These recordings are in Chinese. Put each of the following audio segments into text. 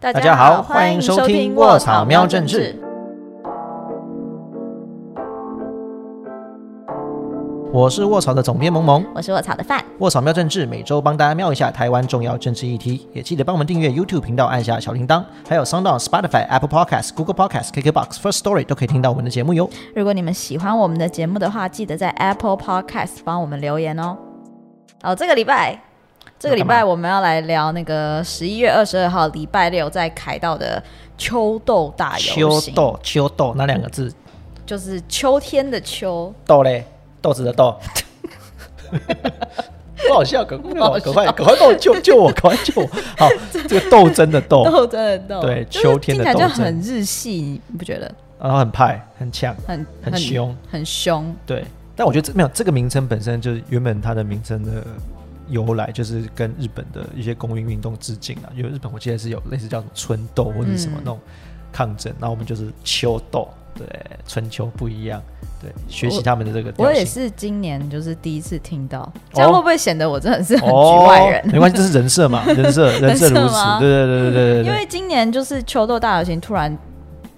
大家好欢迎收听卧草喵政治。我是卧草的总编萌萌，我是卧草的范。卧草喵政治每周帮大家瞄一下台湾重要政治议题，也记得帮我们订阅 YouTube 频道，按下小铃铛，还有 Sound、Spotify、Apple Podcasts、Google Podcasts、KKBox、First Story 都可以听到我们的节目哟。如果你们喜欢我们的节目的话，记得在 Apple Podcast 帮我们留言哦。好，这个礼拜，这个礼拜我们要来聊那个十一月二十二号礼拜六在凯道的秋豆大游行。秋豆，秋豆，那两个字就是秋天的秋豆嘞。豆子的豆，不好笑，赶快赶快赶快帮我救救我，赶快救我！好，这个斗争的斗，斗争的斗，对，秋天的斗争，很日系，你不觉得？然后很派，很强，很很凶，很凶。对，但我觉得这没有这个名称本身就是原本它的名称的由来，就是跟日本的一些公民运动致敬啊。因为日本我记得是有类似叫什么春斗或者什么那种抗争，那我们就是秋斗。对，春秋不一样。对，学习他们的这个。我也是今年就是第一次听到，这样会不会显得我真的是很局外人？没关系，这是人设嘛，人设人设如此。对对对对对对。因为今年就是秋豆大游行突然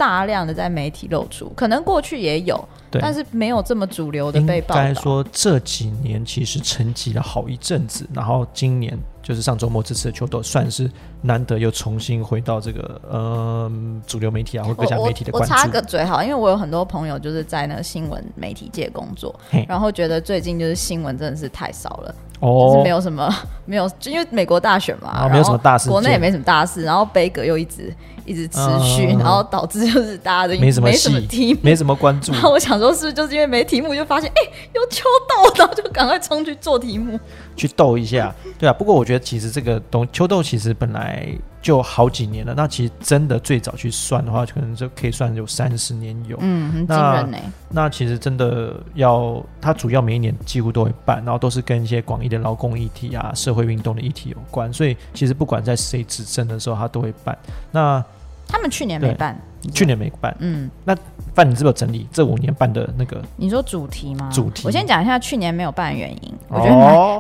大量的在媒体露出，可能过去也有。但是没有这么主流的被报道。应该说这几年其实沉寂了好一阵子，然后今年就是上周末这次的秋斗，算是难得又重新回到这个呃主流媒体啊或各家媒体的关注。我插个嘴好，因为我有很多朋友就是在那个新闻媒体界工作，然后觉得最近就是新闻真的是太少了，就是没有什么 没有，就因为美国大选嘛，然后没有什么大事，国内也没什么大事，然后杯葛又一直。一直持续，然后导致就是大家的没什么没什么题，没什么关注。然后我想说，是不是就是因为没题目，就发现哎有秋豆，然后就赶快冲去做题目，去斗一下，对啊。不过我觉得其实这个东秋豆其实本来就好几年了，那其实真的最早去算的话，可能就可以算有三十年有，嗯，很惊人呢。那其实真的要，它主要每一年几乎都会办，然后都是跟一些广义的劳工议题啊、社会运动的议题有关，所以其实不管在谁执政的时候，他都会办。那他们去年没办。去年没办，嗯，那范你是不是有整理这五年办的那个？你说主题吗？主题，我先讲一下去年没有办的原因，我觉得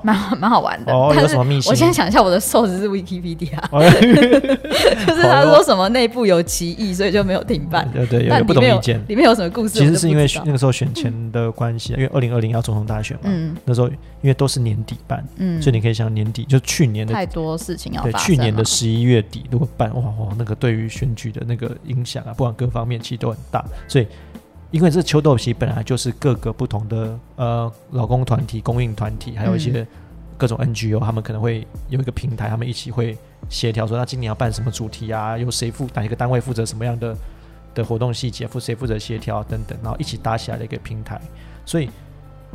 蛮蛮蛮好玩的。哦，有什么秘辛？我先讲一下我的 source 是 Wikipedia，就是他说什么内部有歧义，所以就没有停办。对对，有不同意见。里面有什么故事？其实是因为那个时候选前的关系，因为二零二零要总统大选嘛，嗯，那时候因为都是年底办，嗯，所以你可以想年底就去年的太多事情要对，去年的十一月底如果办，哇哇，那个对于选举的那个影响啊。不管各方面其实都很大，所以因为这秋豆皮本来就是各个不同的呃劳工团体、供应团体，还有一些各种 NGO，他们可能会有一个平台，他们一起会协调说，那今年要办什么主题啊？由谁负哪一个单位负责什么样的的活动细节？负谁负责协调等等，然后一起搭起来的一个平台。所以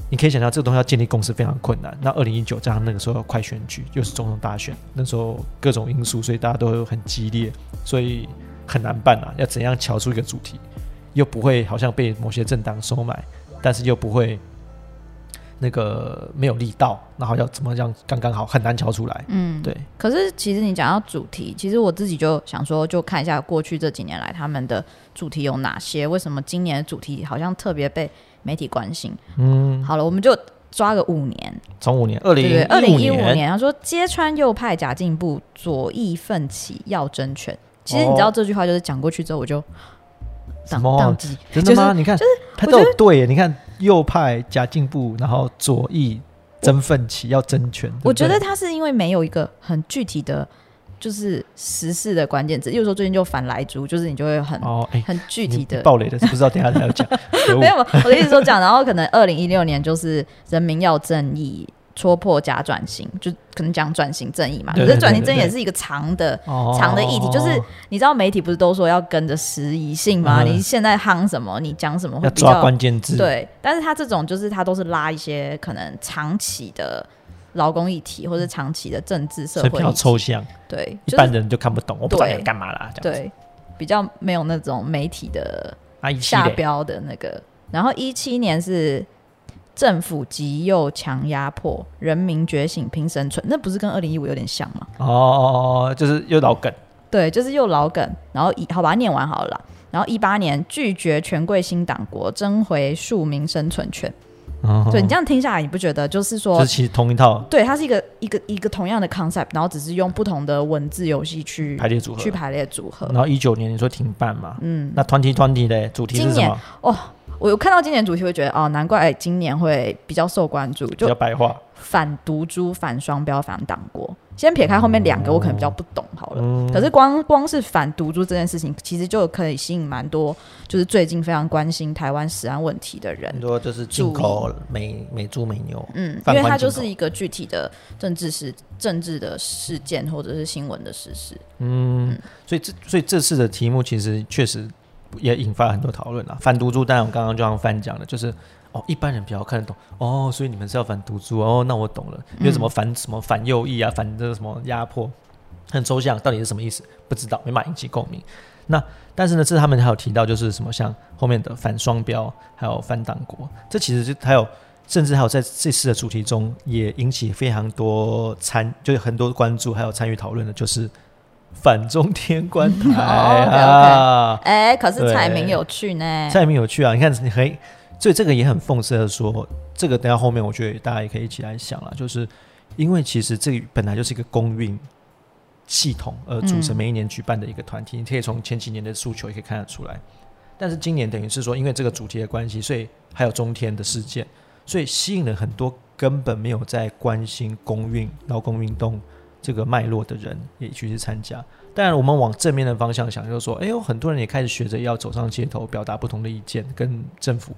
你可以想象，这个东西要建立共识非常困难。那二零一九加上那个时候快选举，又是总统大选，那时候各种因素，所以大家都很激烈，所以。很难办啊！要怎样瞧出一个主题，又不会好像被某些政党收买，但是又不会那个没有力道，然后要怎么样刚刚好，很难瞧出来。嗯，对。可是其实你讲到主题，其实我自己就想说，就看一下过去这几年来他们的主题有哪些，为什么今年的主题好像特别被媒体关心？嗯，好了，我们就抓个五年，从五年，二零二零一五年，他说揭穿右派假进步，左翼奋起要争权。其实你知道这句话就是讲过去之后我就什么真的吗？你看，就是他都有对，你看右派假进步，然后左翼争奋起要争权。我觉得他是因为没有一个很具体的，就是时事的关键字。例如说最近就反来猪，就是你就会很哦很具体的暴雷的，不知道等下才要讲。没有，我的意思说讲，然后可能二零一六年就是人民要正义。戳破假转型，就可能讲转型正义嘛。可是转型正义也是一个长的、长的议题。就是你知道媒体不是都说要跟着时宜性吗？你现在夯什么，你讲什么会比较关键字。对，但是他这种就是他都是拉一些可能长期的劳工议题，或者长期的政治社会，比较抽象。对，一般人就看不懂，我不知道要干嘛啦。对，比较没有那种媒体的下标的那个。然后一七年是。政府极右强压迫，人民觉醒拼生存，那不是跟二零一五有点像吗？哦，就是又老梗。对，就是又老梗。然后一好把它念完好了。然后一八年拒绝权贵新党国，争回庶民生存权。对你这样听下来，你不觉得就是说，就是其实同一套，对，它是一个一个一个同样的 concept，然后只是用不同的文字游戏去排列组合，去排列组合。然后一九年你说停办嘛，嗯，那 twenty twenty 的主题是什么？哦，我有看到今年主题会觉得哦，难怪今年会比较受关注，就比较白话。反毒株、反双标、反党国。先撇开后面两个，我可能比较不懂好了。可是光光是反毒株这件事情，其实就可以吸引蛮多，就是最近非常关心台湾食安问题的人。很多就是进口美美猪美牛，嗯，因为它就是一个具体的政治事、政治的事件或者是新闻的事实。嗯，所以这所以这次的题目其实确实也引发了很多讨论啊。反毒株，当然我刚刚就像范讲的，就是。哦，一般人比较看得懂哦，所以你们是要反毒株哦，那我懂了。因为什么反什么反右翼啊，反这个什么压迫，很抽象，到底是什么意思？不知道，没法引起共鸣。那但是呢，这他们还有提到，就是什么像后面的反双标，还有反党国，这其实就还有，甚至还有在这次的主题中也引起非常多参，就是很多关注，还有参与讨论的，就是反中天观台 啊。哎，可是蔡明有趣呢，蔡明有趣啊，你看你可以。所以这个也很讽刺的说，这个等下后面我觉得大家也可以一起来想了，就是因为其实这本来就是一个公运系统而组成每一年举办的一个团体，你可以从前几年的诉求也可以看得出来。但是今年等于是说，因为这个主题的关系，所以还有中天的事件，所以吸引了很多根本没有在关心公运劳工运动这个脉络的人也去去参加。当然，我们往正面的方向想，就是说，哎呦，很多人也开始学着要走上街头，表达不同的意见，跟政府。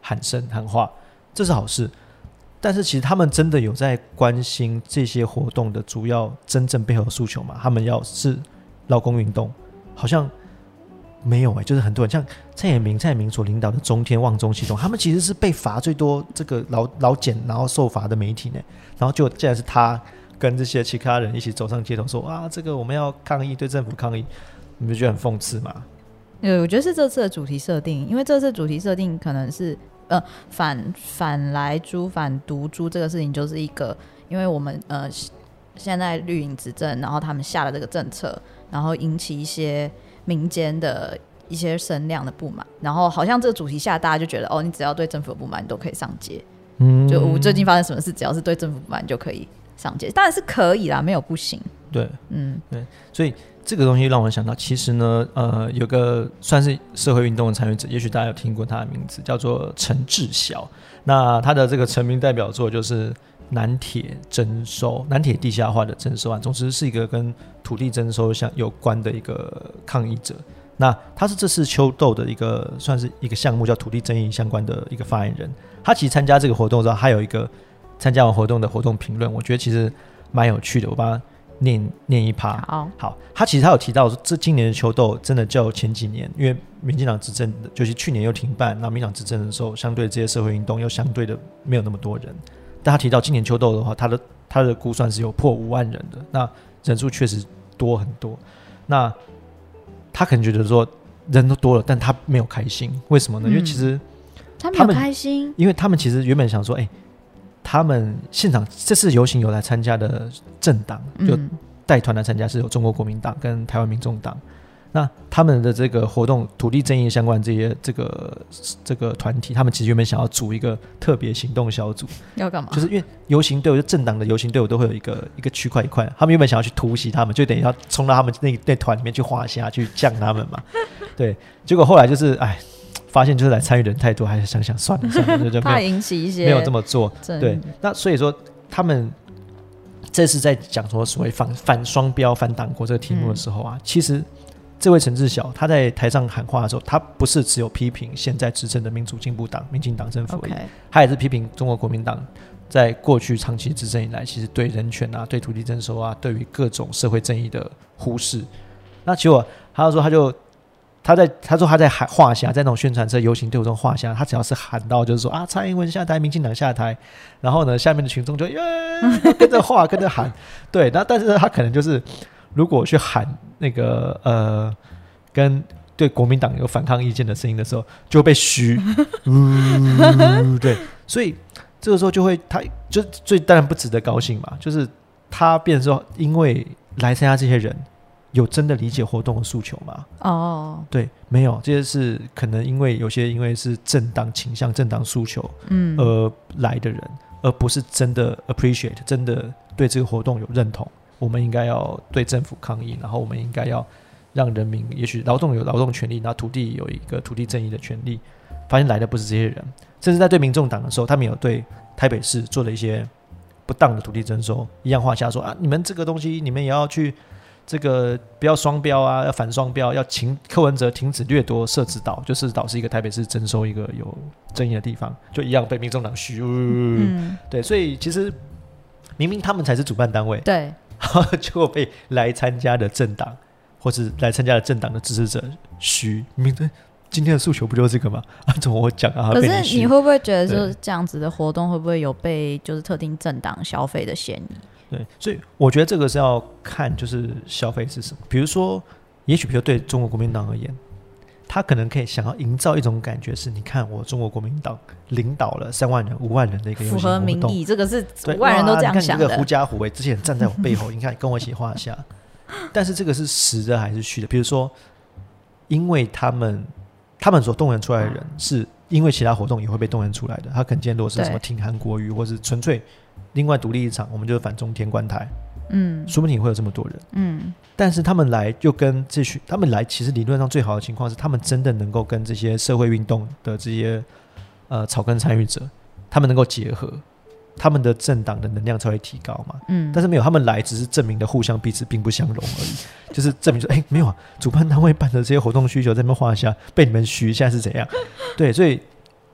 喊声喊话，这是好事。但是其实他们真的有在关心这些活动的主要真正背后的诉求吗？他们要是劳工运动，好像没有哎。就是很多人像蔡衍明、蔡衍明所领导的中天望中系统，他们其实是被罚最多这个劳劳检然后受罚的媒体呢。然后就竟然是他跟这些其他人一起走上街头说啊，这个我们要抗议，对政府抗议，你不觉得很讽刺吗？对，我觉得是这次的主题设定，因为这次主题设定可能是。呃，反反来猪、反毒猪这个事情，就是一个，因为我们呃现在绿营执政，然后他们下了这个政策，然后引起一些民间的一些声量的不满，然后好像这个主题下，大家就觉得哦，你只要对政府有不满，你都可以上街。嗯，就我最近发生什么事，只要是对政府不满，就可以上街，当然是可以啦，没有不行。对，嗯，对，所以。这个东西让我想到，其实呢，呃，有个算是社会运动的参与者，也许大家有听过他的名字，叫做陈志晓。那他的这个成名代表作就是南铁征收、南铁地下化的征收案，总之是一个跟土地征收相有关的一个抗议者。那他是这次秋斗的一个算是一个项目，叫土地争议相关的一个发言人。他其实参加这个活动的时候，还有一个参加完活动的活动评论，我觉得其实蛮有趣的。我把它。念念一趴，好，好，他其实他有提到说，这今年的秋斗真的较前几年，因为民进党执政，就是去年又停办，那民党执政的时候，相对这些社会运动又相对的没有那么多人。但他提到今年秋斗的话，他的他的估算是有破五万人的，那人数确实多很多。那他可能觉得说人都多了，但他没有开心，为什么呢？因为其实他没有开心，因为他们其实原本想说，哎。他们现场这次游行有来参加的政党，就带团来参加是有中国国民党跟台湾民众党。那他们的这个活动土地争议相关这些这个这个团体，他们其实原本想要组一个特别行动小组，要干嘛？就是因为游行队伍，就政党的游行队伍都会有一个一个区块一块，他们原本想要去突袭他们，就等于要冲到他们那那团里面去画虾去降他们嘛。对，结果后来就是哎。发现就是来参与的人太多，还是想想算了算了，就 怕引起一些没有这么做。对，那所以说他们这次在讲说所谓反反双标、反党国这个题目的时候啊，其实这位陈志晓他在台上喊话的时候，他不是只有批评现在执政的民主进步党、民进党政府，他也是批评中国国民党在过去长期执政以来，其实对人权啊、对土地征收啊、对于各种社会正义的忽视。那结果他就说他就。他在他说他在喊画下，在那种宣传车游行队伍中画下，他只要是喊到就是说啊，蔡英文下台，民进党下台，然后呢，下面的群众就耶 跟着画，跟着喊，对，那但是他可能就是如果去喊那个呃跟对国民党有反抗意见的声音的时候，就会被嘘，对，所以这个时候就会他就最当然不值得高兴嘛，就是他变说因为来参加这些人。有真的理解活动的诉求吗？哦，对，没有，这些是可能因为有些因为是正当倾向、正当诉求，嗯，而来的人，而不是真的 appreciate，真的对这个活动有认同。我们应该要对政府抗议，然后我们应该要让人民，也许劳动有劳动权利，然后土地有一个土地正义的权利。发现来的不是这些人，甚至在对民众党的时候，他们有对台北市做了一些不当的土地征收，一样话下说啊，你们这个东西，你们也要去这个不要双标啊，要反双标，要停柯文哲停止掠夺设置岛，就是岛是一个台北市征收一个有争议的地方，就一样被民众党嘘。嗯，对，所以其实明明他们才是主办单位，对，结果被来参加的政党或是来参加的政党的支持者嘘，明明今天的诉求不就是这个吗？啊，怎么我讲啊？可是你会不会觉得，就是这样子的活动会不会有被就是特定政党消费的嫌疑？对，所以我觉得这个是要看就是消费是什么。比如说，也许比如对中国国民党而言，他可能可以想要营造一种感觉，是你看我中国国民党领导了三万人、五万人的一个符合民意，这个是五万人都这样想的。你看这个狐假虎威，这些人站在我背后，你看跟我一起画下。但是这个是实的还是虚的？比如说，因为他们。他们所动员出来的人，是因为其他活动也会被动员出来的。他可能今天如果是什么挺韩国语，或是纯粹另外独立一场，我们就是反中天观台，嗯，说不定会有这么多人，嗯。但是他们来就跟这群，他们来其实理论上最好的情况是，他们真的能够跟这些社会运动的这些呃草根参与者，他们能够结合。他们的政党的能量才会提高嘛，嗯，但是没有他们来，只是证明的互相彼此并不相容而已，就是证明说，哎，没有啊，主办单位办的这些活动需求在那边画下，被你们虚，现在是怎样？对，所以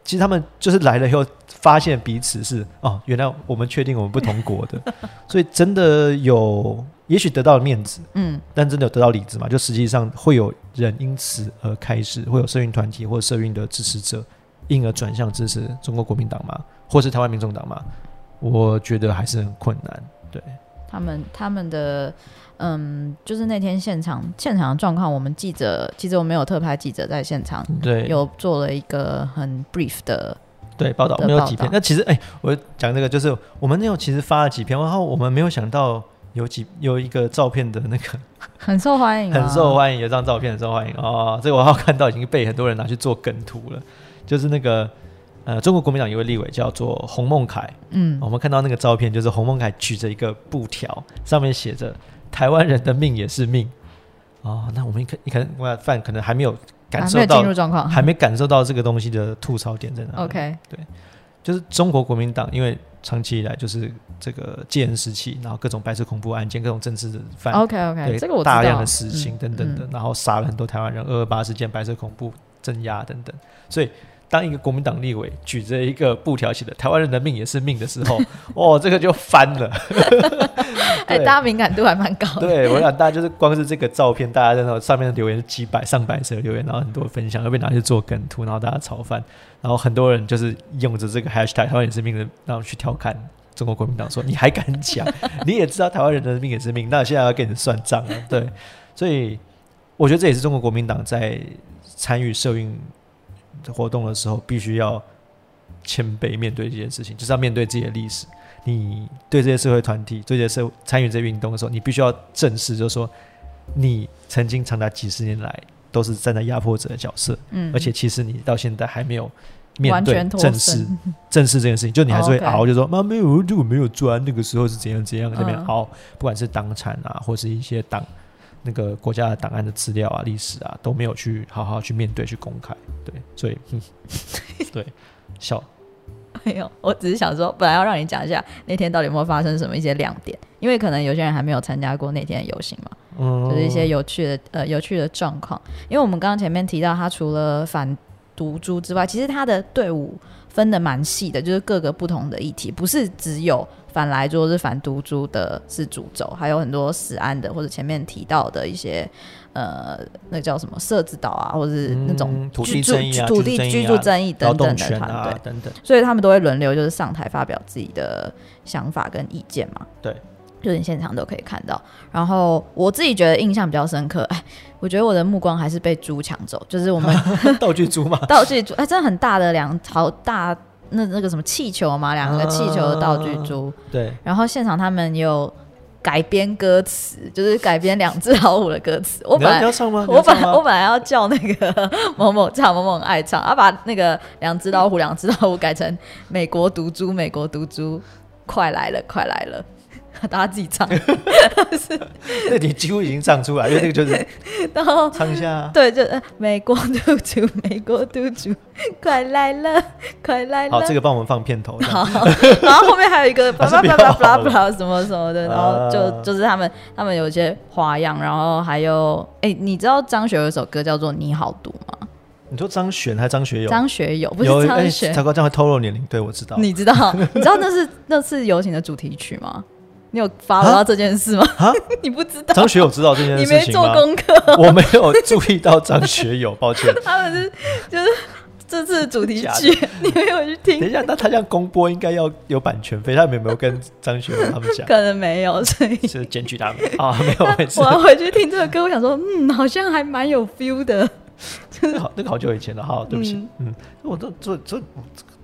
其实他们就是来了以后，发现彼此是哦，原来我们确定我们不同国的，所以真的有，也许得到了面子，嗯，但真的有得到理智嘛？就实际上会有人因此而开始，会有社运团体或者社运的支持者，因而转向支持中国国民党嘛，或是台湾民众党嘛？我觉得还是很困难，对他们他们的嗯，就是那天现场现场的状况，我们记者其实我们有特派记者在现场，对，有做了一个很 brief 的对报道，没有几篇。那其实哎，我讲这个就是我们那有其实发了几篇，然后我们没有想到有几有一个照片的那个 很受欢迎，很受欢迎，有张照片很受欢迎哦。这个我好看到已经被很多人拿去做梗图了，就是那个。呃，中国国民党一位立委叫做洪孟凯，嗯，我们看到那个照片，就是洪孟凯举着一个布条，上面写着“台湾人的命也是命”。哦，那我们可你可能范可能还没有感受到进入状况，还没感受到这个东西的吐槽点在哪。OK，对，就是中国国民党，因为长期以来就是这个戒严时期，然后各种白色恐怖案件、各种政治的犯，OK OK，这个我大量的死刑等等的，然后杀了很多台湾人，二二八事件、白色恐怖镇压等等，所以。当一个国民党立委举着一个布条写的“台湾人的命也是命”的时候，哦，这个就翻了。哎，大家敏感度还蛮高的。对，我想大家就是光是这个照片，大家在那上面的留言几百上百则留言，然后很多分享，又被拿去做梗图，然后大家炒饭，然后很多人就是用着这个 hashtag“ 台湾也是命”的，然后去调侃中国国民党，说你还敢讲？你也知道台湾人的命也是命，那现在要跟你算账了。对，所以我觉得这也是中国国民党在参与社运。活动的时候，必须要谦卑面对这件事情，就是要面对自己的历史。你对这些社会团体、对这些社参与这些运动的时候，你必须要正视，就是说，你曾经长达几十年来都是站在压迫者的角色，嗯，而且其实你到现在还没有面对正视正视这件事情，就你还是会熬，就说妈没有，如果没有钻，那个时候是怎样怎样那边熬，不管是党产啊，或是一些党。那个国家的档案的资料啊、历史啊都没有去好好去面对、去公开，对，所以，对，笑，没有，我只是想说，本来要让你讲一下那天到底有没有发生什么一些亮点，因为可能有些人还没有参加过那天的游行嘛，嗯，就是一些有趣的呃有趣的状况。因为我们刚刚前面提到，他除了反毒株之外，其实他的队伍分的蛮细的，就是各个不同的议题，不是只有。反来做是反毒株的是主轴，还有很多死安的或者前面提到的一些呃，那叫什么设置岛啊，或者是那种土地争议、土地居住争议等等的团队等等，所以他们都会轮流就是上台发表自己的想法跟意见嘛。对，就是你现场都可以看到。然后我自己觉得印象比较深刻，哎，我觉得我的目光还是被猪抢走，就是我们 道具猪嘛，道具猪，哎，真的很大的两好大。那那个什么气球嘛，两个气球的道具猪，对。然后现场他们有改编歌词，就是改编两只老虎的歌词。我本来要唱吗？我本来我本来要叫那个某某唱，某某爱唱，啊把那个两只老虎，两只老虎改成美国毒猪，美国毒猪，快来了，快来了。大家自己唱，那你几乎已经唱出来，因为那个就是，然后唱一下，对，就美国督主，美国督主，快来了，快来了。好，这个帮我们放片头。好，然后后面还有一个巴拉巴拉巴拉巴拉什么什么的，然后就就是他们他们有一些花样，然后还有，哎，你知道张学友有首歌叫做《你好毒》吗？你说张悬还是张学友？张学友不是张悬。才哥这样会透露年龄，对我知道。你知道？你知道那是那次游行的主题曲吗？你有发到这件事吗？啊，你不知道？张学友知道这件事情你没做功课，我没有注意到张学友，抱歉。他们是就是这次主题曲，你没有去听。等一下，那他这样公播应该要有版权费，他们有没有跟张学友他们讲？可能没有，所以是检举他们啊，没有。我要回去听这个歌，我想说，嗯，好像还蛮有 feel 的。好，那个好久以前了，哈，对不起，嗯，我都这这。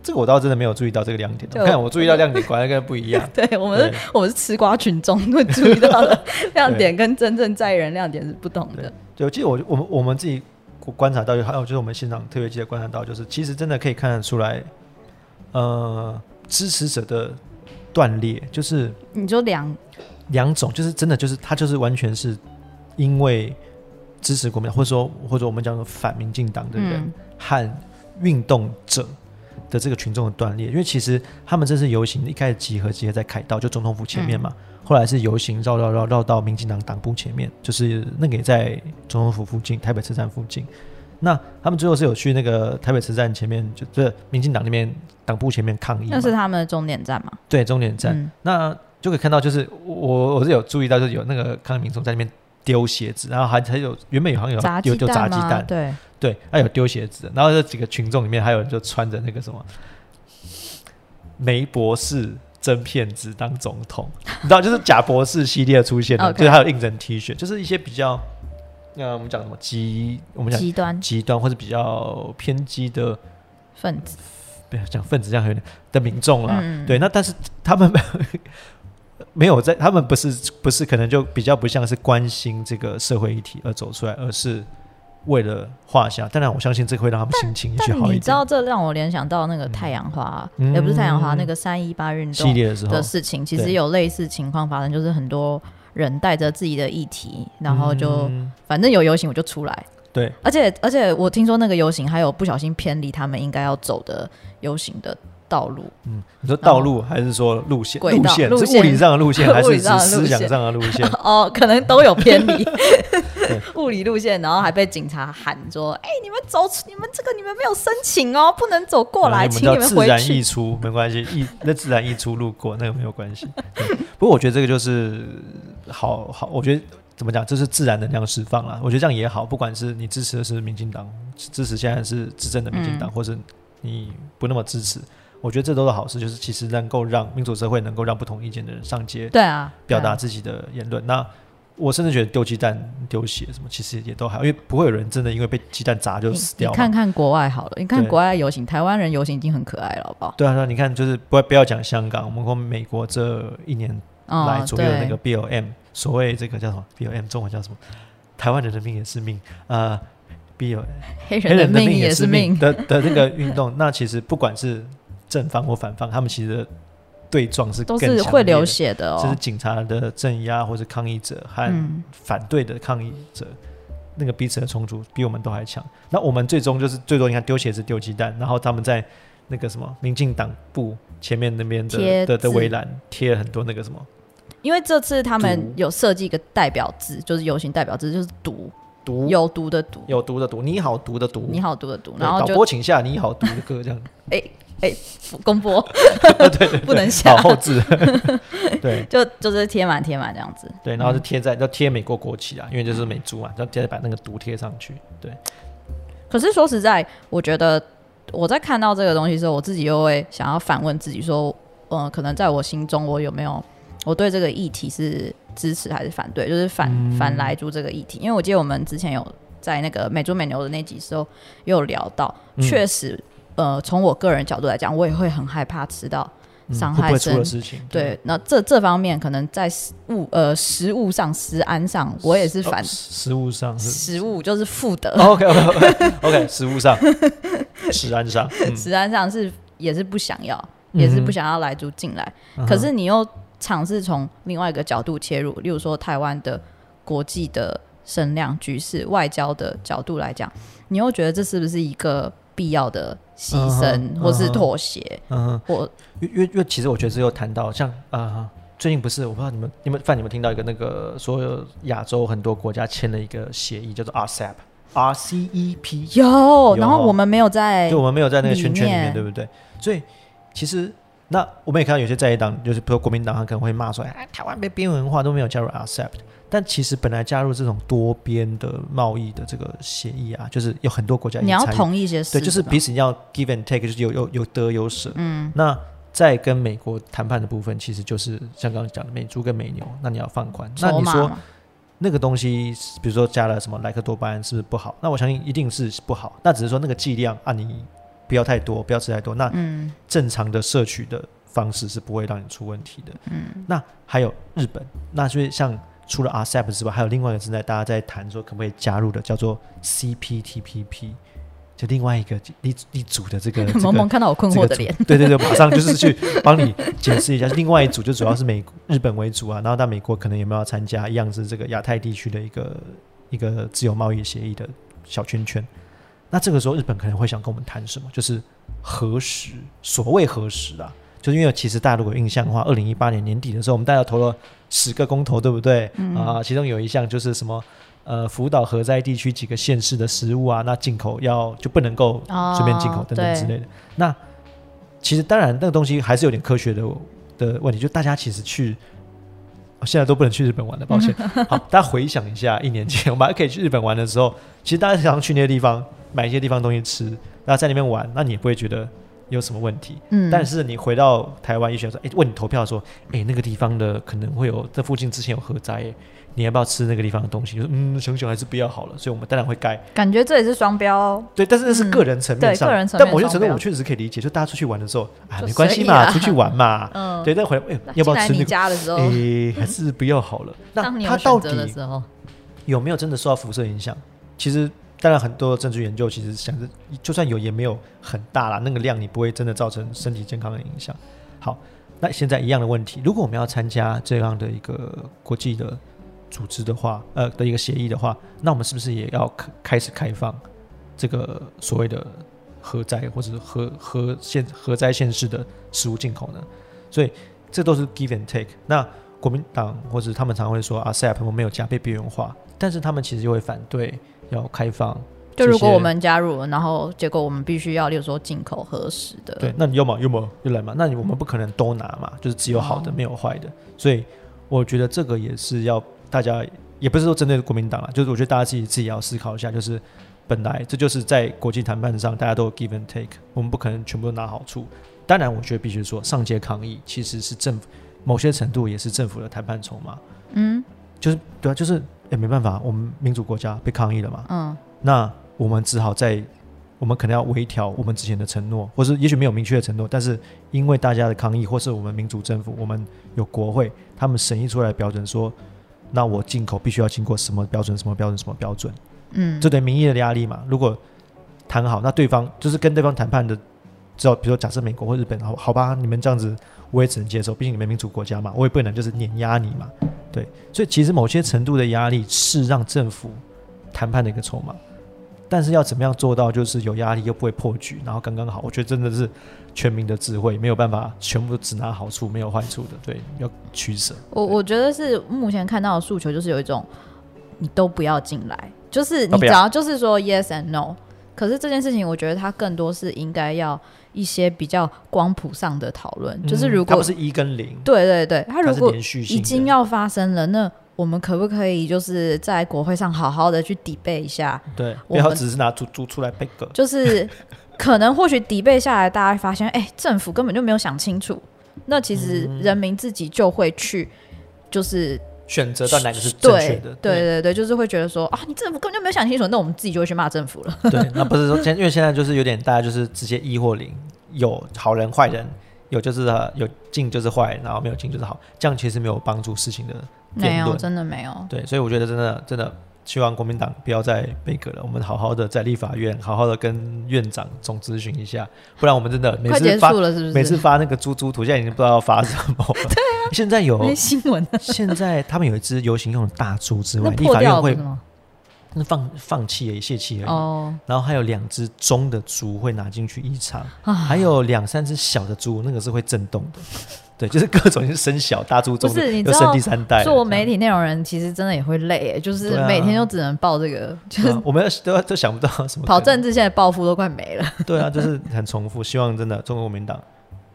这个我倒真的没有注意到这个亮点。看我注意到亮点，果然跟不一样。对我们，我们是吃瓜群众，会注意到的 亮点跟真正在意人亮点是不同的。对，我记得我我们我们自己观察到，还有就是我们现场特别记得观察到，就是其实真的可以看得出来，呃，支持者的断裂，就是你就两两种，就是真的就是他就是完全是因为支持国民党，或者说或者我们讲说反民进党的人和运动者。的这个群众的断裂，因为其实他们这次游行一开始集合集合在凯道，就总统府前面嘛，后来是游行绕绕绕绕到民进党党部前面，就是那个也在总统府附近，台北车站附近。那他们最后是有去那个台北车站前面，就这民进党那边党部前面抗议。那是他们的终点站吗？对，终点站。那就可以看到，就是我我是有注意到，就是有那个抗议民众在那边丢鞋子，然后还还有原本有好像有有丢炸鸡蛋，对。对，还有丢鞋子，然后这几个群众里面还有人就穿着那个什么梅博士真骗子当总统，你知道，就是假博士系列出现的，就是还有应征 T 恤，就是一些比较，那我们讲什么极，我们讲极端极端或者比较偏激的分子，不要讲分子这样有点的民众啦。对，那但是他们 没有在，他们不是不是可能就比较不像是关心这个社会议题而走出来，而是。为了画下，当然我相信这会让他们心情好一点。你知道，这让我联想到那个太阳花，也不是太阳花，那个三一八运动系列的时候的事情，其实有类似情况发生，就是很多人带着自己的议题，然后就反正有游行我就出来。对，而且而且我听说那个游行还有不小心偏离他们应该要走的游行的。道路，嗯，你说道路还是说路线？路线是物理上的路线，还是思想上的路线？哦，可能都有偏离。物理路线，然后还被警察喊说：“哎，你们走，你们这个你们没有申请哦，不能走过来，请你们自然溢出，没关系，溢那自然溢出路过那个没有关系。不过我觉得这个就是好好，我觉得怎么讲，这是自然能量释放了。我觉得这样也好，不管是你支持的是民进党，支持现在是执政的民进党，或是你不那么支持。我觉得这都是好事，就是其实能够让民主社会能够让不同意见的人上街，对啊，表达自己的言论。那我甚至觉得丢鸡蛋、丢血什么，其实也都好，因为不会有人真的因为被鸡蛋砸就死掉。你看看国外好了，你看国外游行，台湾人游行已经很可爱了，好不好？对啊，那你看就是不不要讲香港，我们说美国这一年来左右那个 B L M，所谓这个叫什么 B L M，中文叫什么？台湾人的命也是命啊，B L 黑人的命也是命的的那个运动，那其实不管是正方或反方，他们其实对撞是都是会流血的哦。就是警察的镇压或者抗议者和反对的抗议者，那个彼此的冲突比我们都还强。那我们最终就是最多你看丢鞋子、丢鸡蛋，然后他们在那个什么民进党部前面那边的的的围栏贴了很多那个什么。因为这次他们有设计一个代表字，就是游行代表字，就是毒毒有毒的毒有毒的毒，你好毒的毒，你好毒的毒。然后导播请下你好毒的歌这样。哎。哎，公播 对，不能下。后置，对，就就是贴满贴满这样子，对，然后就贴在要贴美国国旗啊，因为就是美猪嘛，要接着把那个毒贴上去，对。可是说实在，我觉得我在看到这个东西的时候，我自己又会想要反问自己说，嗯，可能在我心中，我有没有我对这个议题是支持还是反对？就是反反来猪这个议题，因为我记得我们之前有在那个美猪美牛的那集时候有聊到，确实。呃，从我个人角度来讲，我也会很害怕吃到伤害生事情。对，那这这方面可能在物呃食物上、食安上，我也是反食物上，食物就是负的。OK OK OK OK，食物上、食安上、食安上是也是不想要，也是不想要来猪进来。可是你又尝试从另外一个角度切入，例如说台湾的国际的声量、局势、外交的角度来讲，你又觉得这是不是一个？必要的牺牲或是妥协，嗯，或因为因为其实我觉得只有谈到像啊，最近不是我不知道你们你们范你们听到一个那个所有亚洲很多国家签了一个协议叫做 RCEP，R C E P 有，然后我们没有在，就我们没有在那个圈圈里面，对不对？所以其实那我们也看到有些在野党，就是比如国民党，他可能会骂说，哎，台湾被边缘化都没有加入 RCEP。但其实本来加入这种多边的贸易的这个协议啊，就是有很多国家你要同意一些事，对，就是彼此要 give and take，就是有有有得有舍。嗯，那在跟美国谈判的部分，其实就是像刚刚讲的美猪跟美牛，那你要放宽。那你说那个东西，比如说加了什么莱克多巴胺，是不是不好？那我相信一定是不好。那只是说那个剂量啊，你不要太多，不要吃太多。那正常的摄取的方式是不会让你出问题的。嗯，那还有日本，那所以像。除了 RCEP 之外，还有另外一个正在大家在谈说可不可以加入的，叫做 CPTPP，就另外一个一一组的这个。萌萌看到我困惑的脸，对对对，马上就是去帮你解释一下。另外一组就主要是美日本为主啊，然后到美国可能有没有参加，一样是这个亚太地区的一个一个自由贸易协议的小圈圈。那这个时候日本可能会想跟我们谈什么？就是核实？所谓核实啊？就是因为其实大家如果印象的话，二零一八年年底的时候，我们大家投了十个公投，对不对？啊，其中有一项就是什么呃，福岛核灾地区几个县市的食物啊，那进口要就不能够随便进口等等之类的。那其实当然那个东西还是有点科学的的问题，就大家其实去现在都不能去日本玩了，抱歉。好，大家回想一下，一年前我们还可以去日本玩的时候，其实大家常去那些地方买一些地方东西吃，然后在那边玩，那你也不会觉得。有什么问题？嗯，但是你回到台湾，医学说，哎，问你投票说，哎，那个地方的可能会有，这附近之前有核灾，你要不要吃那个地方的东西？就嗯，熊熊还是不要好了。所以，我们当然会盖。感觉这也是双标。哦对，但是那是个人层面上，个人层面。但某些程度，我确实可以理解，就大家出去玩的时候，啊，没关系嘛，出去玩嘛。嗯，对。但回来，哎，要不要吃那个？家的时候，哎，还是不要好了。那他到底有没有真的受到辐射影响？其实。当然，很多证据研究其实想着，就算有也没有很大啦，那个量你不会真的造成身体健康的影响。好，那现在一样的问题，如果我们要参加这样的一个国际的组织的话，呃，的一个协议的话，那我们是不是也要开开始开放这个所谓的核灾或者核核现核灾现式的食物进口呢？所以这都是 give and take。那国民党或者他们常会说啊，CEP 我没有加倍边缘化，但是他们其实就会反对。要开放，就如果我们加入，然后结果我们必须要，例如说进口核实的，对，那你要么要么又来嘛，那你我们不可能都拿嘛，就是只有好的没有坏的，所以我觉得这个也是要大家，也不是说针对国民党啊，就是我觉得大家自己自己要思考一下，就是本来这就是在国际谈判上大家都有 give and take，我们不可能全部都拿好处，当然我觉得必须说上街抗议其实是政府某些程度也是政府的谈判筹码，嗯，就是对啊，就是。也没办法，我们民主国家被抗议了嘛？嗯，那我们只好在我们可能要微调我们之前的承诺，或是也许没有明确的承诺，但是因为大家的抗议，或是我们民主政府，我们有国会，他们审议出来的标准说，那我进口必须要经过什么标准？什么标准？什么标准？嗯，这对民意的压力嘛。如果谈好，那对方就是跟对方谈判的，只要比如说假设美国或日本，好好吧，你们这样子我也只能接受，毕竟你们民主国家嘛，我也不能就是碾压你嘛。对，所以其实某些程度的压力是让政府谈判的一个筹码，但是要怎么样做到就是有压力又不会破局，然后刚刚好，我觉得真的是全民的智慧，没有办法全部只拿好处没有坏处的，对，要取舍。我我觉得是目前看到的诉求就是有一种你都不要进来，就是你只要就是说 yes and no，可是这件事情我觉得它更多是应该要。一些比较光谱上的讨论，就是如果不是一跟零，对对对，它如果已经要发生了，那我们可不可以就是在国会上好好的去抵背一下？对，不要只是拿猪猪出来背个，就是可能或许抵背下来，大家发现，哎，政府根本就没有想清楚，那其实人民自己就会去，就是。选择到哪个是正确的？对对对，就是会觉得说啊，你政府根本就没有想清楚，那我们自己就会去骂政府了。对，那不是说现，因为现在就是有点大家就是直接一或零，有好人坏人，有就是有进就是坏，然后没有进就是好，这样其实没有帮助事情的没有，真的没有。对，所以我觉得真的真的希望国民党不要再被割了，我们好好的在立法院好好的跟院长总咨询一下，不然我们真的每次发每次发那个猪猪图，现在已经不知道要发什么。对啊，现在有新闻，现在他们有一只游行用的大猪之外，立法院会。那放放弃而已，泄气而已。哦。然后还有两只中的猪会拿进去移场，还有两三只小的猪，那个是会震动的。对，就是各种是生小大猪，中是你知生第三代。做媒体内容人其实真的也会累，就是每天都只能报这个，就是我们都都想不到什么跑政治，现在报复都快没了。对啊，就是很重复。希望真的中国国民党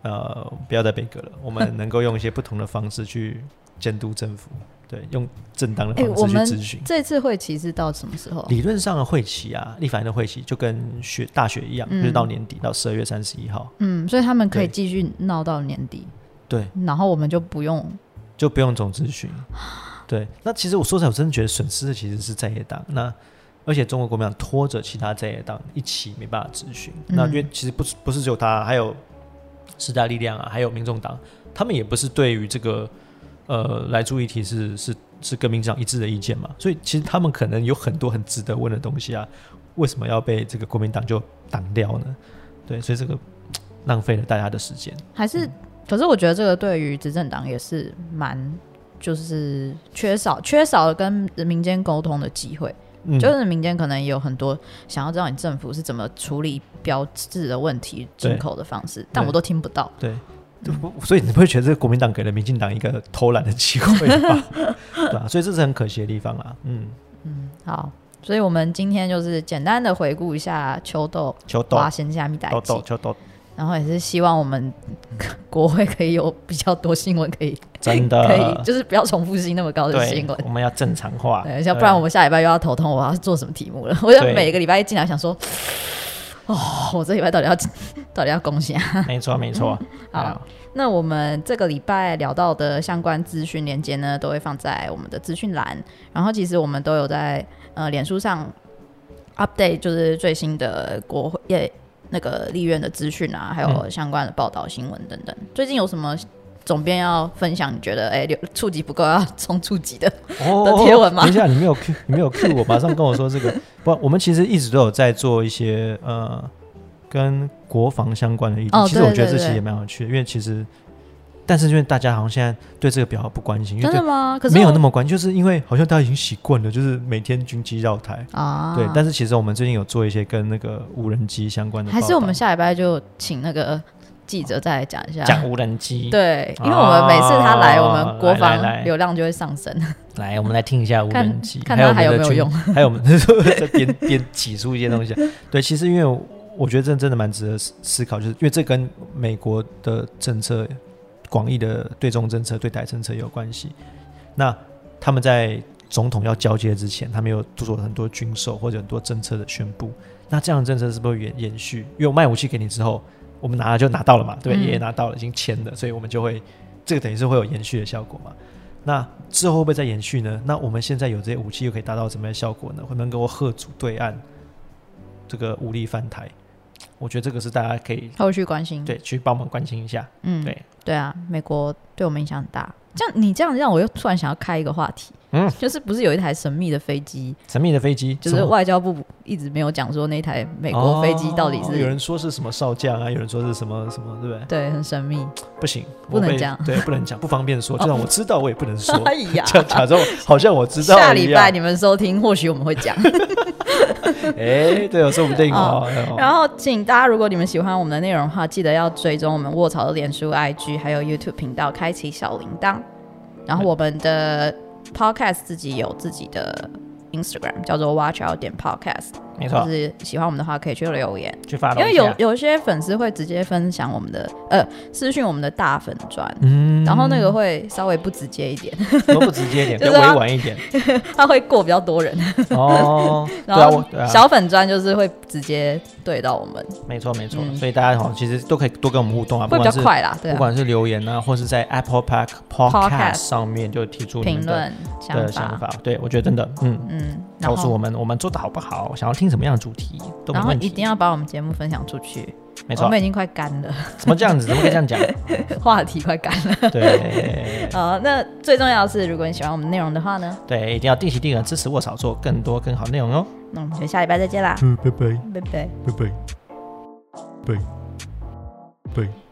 呃不要再被割了，我们能够用一些不同的方式去监督政府。对，用正当的方式去咨询。这次会期是到什么时候？理论上的会期啊，立法院的会期就跟学大学一样，就是到年底，到十二月三十一号。嗯，所以他们可以继续闹到年底。对，然后我们就不用，就不用总咨询。对，那其实我说实在，我真的觉得损失的其实是在野党。那而且中国国民党拖着其他在野党一起没办法咨询。那因为其实不是不是只有他，还有时代力量啊，还有民众党，他们也不是对于这个。呃，来注意题是是是跟民进党一致的意见嘛？所以其实他们可能有很多很值得问的东西啊，为什么要被这个国民党就挡掉呢？对，所以这个浪费了大家的时间。还是，可是我觉得这个对于执政党也是蛮，就是缺少缺少了跟民间沟通的机会。嗯，就是民间可能也有很多想要知道你政府是怎么处理标志的问题、进口的方式，但我都听不到。对。所以你不会觉得这个国民党给了民进党一个偷懒的机会吧？对吧？所以这是很可惜的地方啊。嗯嗯，好，所以我们今天就是简单的回顾一下秋豆、秋豆、花仙加米代豆、秋豆，然后也是希望我们 国会可以有比较多新闻可以真的 可以，就是不要重复性那么高的新闻。我们要正常化，对，要不然我们下礼拜又要头痛，我要做什么题目了？我就每个礼拜一进来想说，哦，我这礼拜到底要到底要贡献？没错，没错，好。那我们这个礼拜聊到的相关资讯链接呢，都会放在我们的资讯栏。然后其实我们都有在呃脸书上 update，就是最新的国会那个立院的资讯啊，还有相关的报道新闻等等。最近有什么总编要分享？你觉得哎，触及不够要冲触及的 的贴文吗？等一下，你没有 Q，你没有 Q 我，马上跟我说这个。不，我们其实一直都有在做一些呃。跟国防相关的议题，其实我觉得这期也蛮有趣的，因为其实，但是因为大家好像现在对这个比较不关心，真的吗？可是没有那么关，就是因为好像大家已经习惯了，就是每天军机绕台啊。对，但是其实我们最近有做一些跟那个无人机相关的，还是我们下礼拜就请那个记者再来讲一下讲无人机。对，因为我们每次他来，我们国防流量就会上升。来，我们来听一下无人机，看他还有没有用，还有我们 在边边挤出一些东西。对，其实因为。我觉得这真的蛮值得思考，就是因为这跟美国的政策、广义的对中政策、对台政策有关系。那他们在总统要交接之前，他们有做了很多军售或者很多政策的宣布。那这样的政策是不是延延续？因为我卖武器给你之后，我们拿了就拿到了嘛，对，也拿到了，已经签了，所以我们就会这个等于是会有延续的效果嘛。那之后会不会再延续呢？那我们现在有这些武器，又可以达到什么样的效果呢？会能够贺阻对岸这个武力翻台？我觉得这个是大家可以后续关心，对，去帮忙关心一下。嗯，对，对啊，美国对我们影响很大。这样你这样让我又突然想要开一个话题，嗯，就是不是有一台神秘的飞机？神秘的飞机，就是外交部一直没有讲说那台美国飞机到底是有人说是什么少将啊，有人说是什么什么，对不对？对，很神秘，不行，不能讲，对，不能讲，不方便说。就算我知道，我也不能说。假假装好像我知道。下礼拜你们收听，或许我们会讲。哎，对，说不定哦。然后，请大家，如果你们喜欢我们的内容的话，记得要追踪我们卧槽的脸书、IG，还有 YouTube 频道，开启小铃铛。然后，我们的 Podcast 自己有自己的 Instagram，叫做 Watch Out 点 Podcast。没错，就是喜欢我们的话，可以去留言，去发。因为有有一些粉丝会直接分享我们的，呃，私讯我们的大粉砖，嗯，然后那个会稍微不直接一点，不直接一点，比较委婉一点，他会过比较多人。哦。然后小粉砖就是会直接对到我们，没错没错。所以大家好，其实都可以多跟我们互动啊，会比较快啦，不管是留言啊，或是在 Apple Park Podcast 上面就提出评论的想法。对我觉得真的，嗯嗯，告诉我们我们做的好不好，想要听。什么样的主题都没然后问题。一定要把我们节目分享出去，没错我们，已经快干了，怎么这样子？怎么可以这样讲？话题快干了。对好，那最重要的是，如果你喜欢我们内容的话呢，对，一定要定期定额支持卧槽做更多更好内容哦。那我们就下礼拜再见啦，嗯，拜。拜，拜。拜。拜。拜，拜。拜。